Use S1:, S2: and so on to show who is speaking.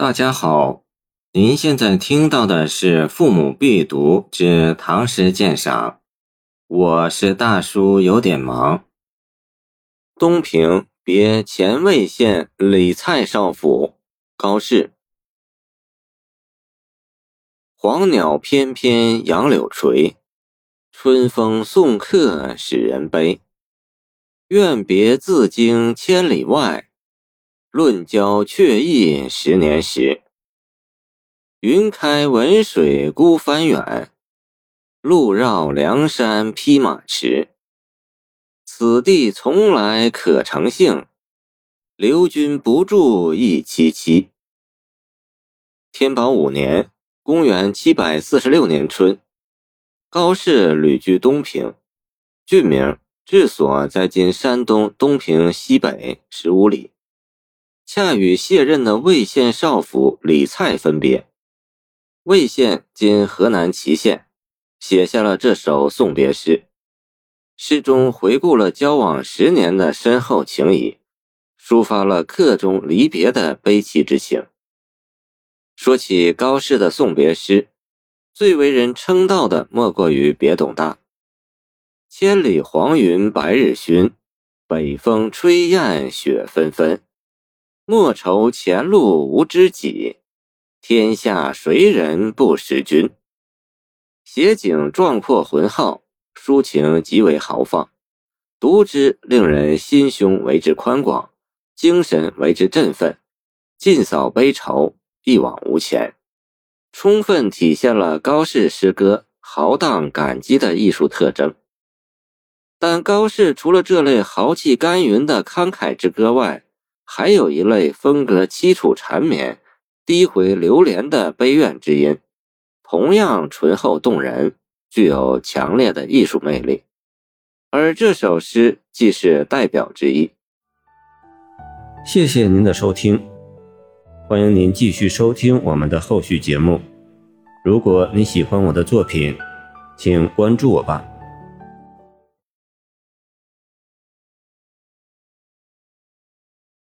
S1: 大家好，您现在听到的是《父母必读之唐诗鉴赏》，我是大叔，有点忙。东平别前卫县李蔡少府高适。黄鸟翩翩杨柳垂，春风送客使人悲。愿别自经千里外。论交却意十年时，云开文水孤帆远，路绕梁山匹马驰。此地从来可成性，留君不住亦凄凄。天宝五年（公元746年春），高适旅居东平，郡名治所在今山东东平西北十五里。恰与卸任的魏县少府李蔡分别，魏县今河南淇县，写下了这首送别诗。诗中回顾了交往十年的深厚情谊，抒发了客中离别的悲戚之情。说起高适的送别诗，最为人称道的莫过于别董大：“千里黄云白日曛，北风吹雁雪纷纷。”莫愁前路无知己，天下谁人不识君？写景壮阔浑浩，抒情极为豪放，读之令人心胸为之宽广，精神为之振奋，尽扫悲愁，一往无前，充分体现了高适诗歌豪荡感激的艺术特征。但高适除了这类豪气干云的慷慨之歌外，还有一类风格凄楚缠绵、低回流连的悲怨之音，同样醇厚动人，具有强烈的艺术魅力。而这首诗即是代表之一。
S2: 谢谢您的收听，欢迎您继续收听我们的后续节目。如果你喜欢我的作品，请关注我吧。